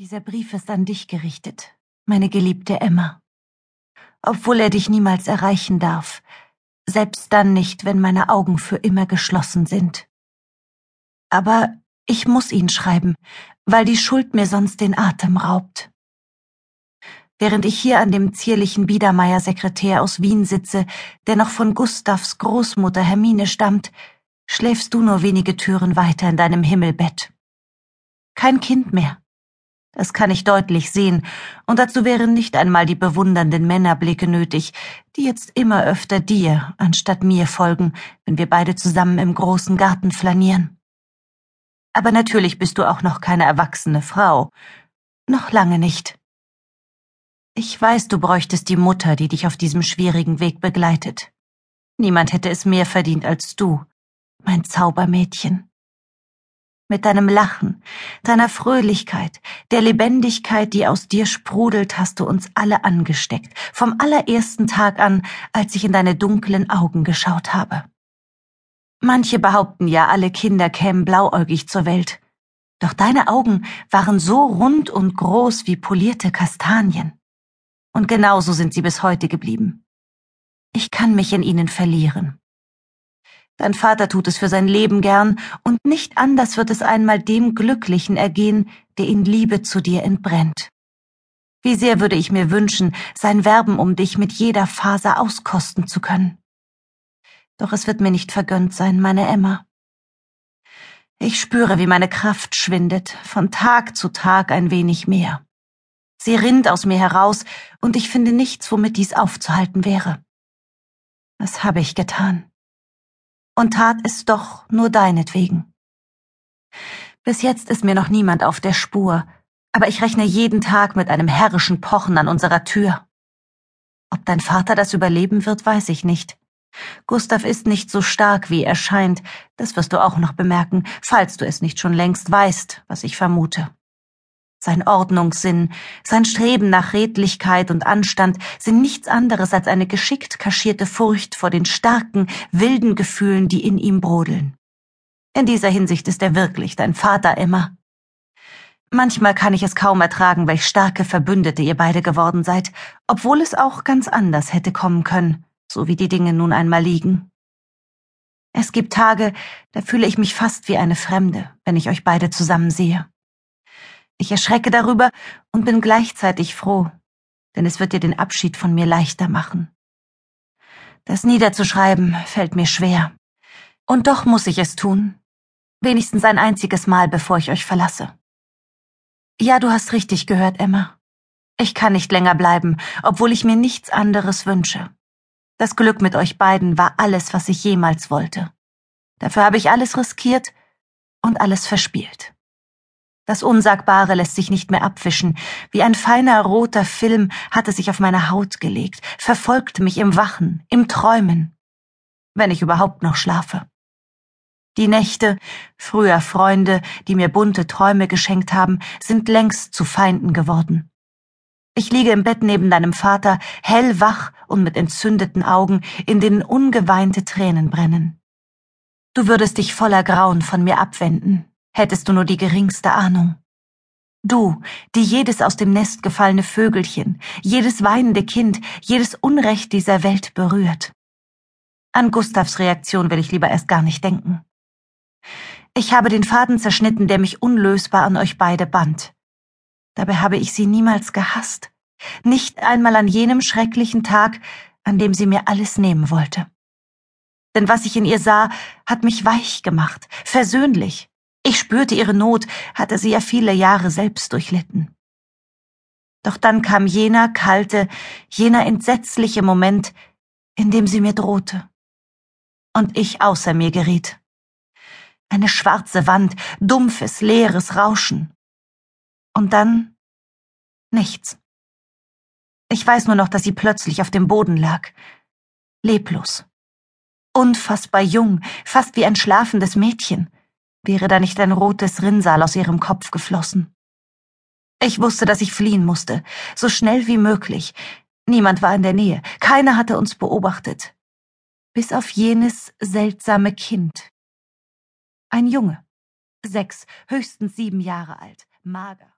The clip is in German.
Dieser Brief ist an dich gerichtet, meine geliebte Emma. Obwohl er dich niemals erreichen darf, selbst dann nicht, wenn meine Augen für immer geschlossen sind. Aber ich muss ihn schreiben, weil die Schuld mir sonst den Atem raubt. Während ich hier an dem zierlichen Biedermeier-Sekretär aus Wien sitze, der noch von Gustavs Großmutter Hermine stammt, schläfst du nur wenige Türen weiter in deinem Himmelbett. Kein Kind mehr, das kann ich deutlich sehen, und dazu wären nicht einmal die bewundernden Männerblicke nötig, die jetzt immer öfter dir anstatt mir folgen, wenn wir beide zusammen im großen Garten flanieren. Aber natürlich bist du auch noch keine erwachsene Frau. Noch lange nicht. Ich weiß, du bräuchtest die Mutter, die dich auf diesem schwierigen Weg begleitet. Niemand hätte es mehr verdient als du, mein Zaubermädchen mit deinem Lachen, deiner Fröhlichkeit, der Lebendigkeit, die aus dir sprudelt, hast du uns alle angesteckt, vom allerersten Tag an, als ich in deine dunklen Augen geschaut habe. Manche behaupten ja, alle Kinder kämen blauäugig zur Welt. Doch deine Augen waren so rund und groß wie polierte Kastanien. Und genauso sind sie bis heute geblieben. Ich kann mich in ihnen verlieren. Dein Vater tut es für sein Leben gern, und nicht anders wird es einmal dem Glücklichen ergehen, der in Liebe zu dir entbrennt. Wie sehr würde ich mir wünschen, sein Werben um dich mit jeder Faser auskosten zu können. Doch es wird mir nicht vergönnt sein, meine Emma. Ich spüre, wie meine Kraft schwindet, von Tag zu Tag ein wenig mehr. Sie rinnt aus mir heraus, und ich finde nichts, womit dies aufzuhalten wäre. Was habe ich getan? Und tat es doch nur deinetwegen. Bis jetzt ist mir noch niemand auf der Spur, aber ich rechne jeden Tag mit einem herrischen Pochen an unserer Tür. Ob dein Vater das überleben wird, weiß ich nicht. Gustav ist nicht so stark, wie er scheint, das wirst du auch noch bemerken, falls du es nicht schon längst weißt, was ich vermute. Sein Ordnungssinn, sein Streben nach Redlichkeit und Anstand sind nichts anderes als eine geschickt kaschierte Furcht vor den starken, wilden Gefühlen, die in ihm brodeln. In dieser Hinsicht ist er wirklich dein Vater, Emma. Manchmal kann ich es kaum ertragen, welch starke Verbündete ihr beide geworden seid, obwohl es auch ganz anders hätte kommen können, so wie die Dinge nun einmal liegen. Es gibt Tage, da fühle ich mich fast wie eine Fremde, wenn ich euch beide zusammen sehe. Ich erschrecke darüber und bin gleichzeitig froh, denn es wird dir den Abschied von mir leichter machen. Das niederzuschreiben fällt mir schwer. Und doch muss ich es tun. Wenigstens ein einziges Mal, bevor ich euch verlasse. Ja, du hast richtig gehört, Emma. Ich kann nicht länger bleiben, obwohl ich mir nichts anderes wünsche. Das Glück mit euch beiden war alles, was ich jemals wollte. Dafür habe ich alles riskiert und alles verspielt. Das Unsagbare lässt sich nicht mehr abwischen. Wie ein feiner roter Film hat es sich auf meine Haut gelegt, verfolgt mich im Wachen, im Träumen, wenn ich überhaupt noch schlafe. Die Nächte, früher Freunde, die mir bunte Träume geschenkt haben, sind längst zu Feinden geworden. Ich liege im Bett neben deinem Vater, hellwach und mit entzündeten Augen, in denen ungeweinte Tränen brennen. Du würdest dich voller Grauen von mir abwenden, hättest du nur die geringste Ahnung. Du, die jedes aus dem Nest gefallene Vögelchen, jedes weinende Kind, jedes Unrecht dieser Welt berührt. An Gustavs Reaktion will ich lieber erst gar nicht denken. Ich habe den Faden zerschnitten, der mich unlösbar an euch beide band. Dabei habe ich sie niemals gehasst, nicht einmal an jenem schrecklichen Tag, an dem sie mir alles nehmen wollte. Denn was ich in ihr sah, hat mich weich gemacht, versöhnlich, ich spürte ihre Not, hatte sie ja viele Jahre selbst durchlitten. Doch dann kam jener kalte, jener entsetzliche Moment, in dem sie mir drohte. Und ich außer mir geriet. Eine schwarze Wand, dumpfes, leeres Rauschen. Und dann nichts. Ich weiß nur noch, dass sie plötzlich auf dem Boden lag, leblos. Unfassbar jung, fast wie ein schlafendes Mädchen wäre da nicht ein rotes Rinnsal aus ihrem Kopf geflossen. Ich wusste, dass ich fliehen musste, so schnell wie möglich. Niemand war in der Nähe, keiner hatte uns beobachtet. Bis auf jenes seltsame Kind. Ein Junge, sechs, höchstens sieben Jahre alt, mager.